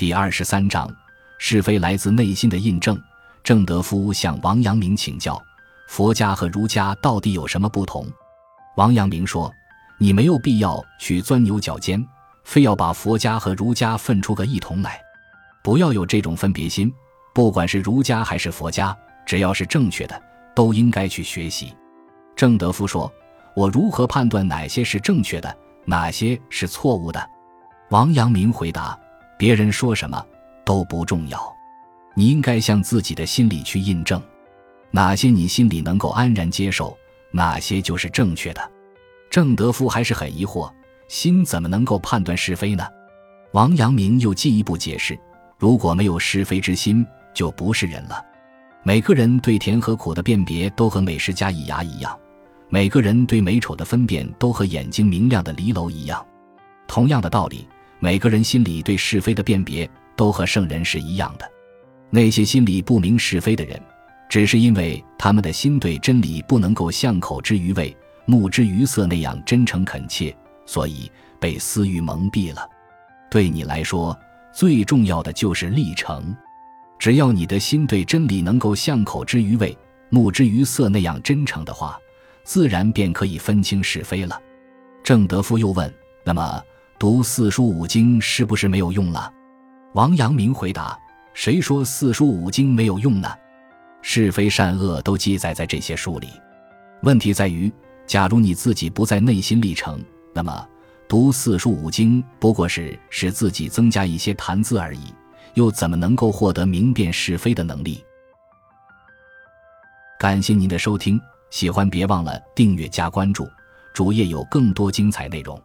第二十三章，是非来自内心的印证。郑德夫向王阳明请教：佛家和儒家到底有什么不同？王阳明说：“你没有必要去钻牛角尖，非要把佛家和儒家分出个异同来，不要有这种分别心。不管是儒家还是佛家，只要是正确的，都应该去学习。”郑德夫说：“我如何判断哪些是正确的，哪些是错误的？”王阳明回答：“别人说什么都不重要，你应该向自己的心里去印证，哪些你心里能够安然接受，哪些就是正确的。”郑德夫还是很疑惑，心怎么能够判断是非呢？王阳明又进一步解释：“如果没有是非之心，就不是人了。每个人对甜和苦的辨别都和美食家以牙一样。”每个人对美丑的分辨都和眼睛明亮的离楼一样，同样的道理，每个人心里对是非的辨别都和圣人是一样的。那些心里不明是非的人，只是因为他们的心对真理不能够像口之于味、目之于色那样真诚恳切，所以被私欲蒙蔽了。对你来说，最重要的就是历程。只要你的心对真理能够像口之于味、目之于色那样真诚的话。自然便可以分清是非了。郑德夫又问：“那么读四书五经是不是没有用了？”王阳明回答：“谁说四书五经没有用呢？是非善恶都记载在这些书里。问题在于，假如你自己不在内心历程，那么读四书五经不过是使自己增加一些谈资而已，又怎么能够获得明辨是非的能力？”感谢您的收听。喜欢别忘了订阅加关注，主页有更多精彩内容。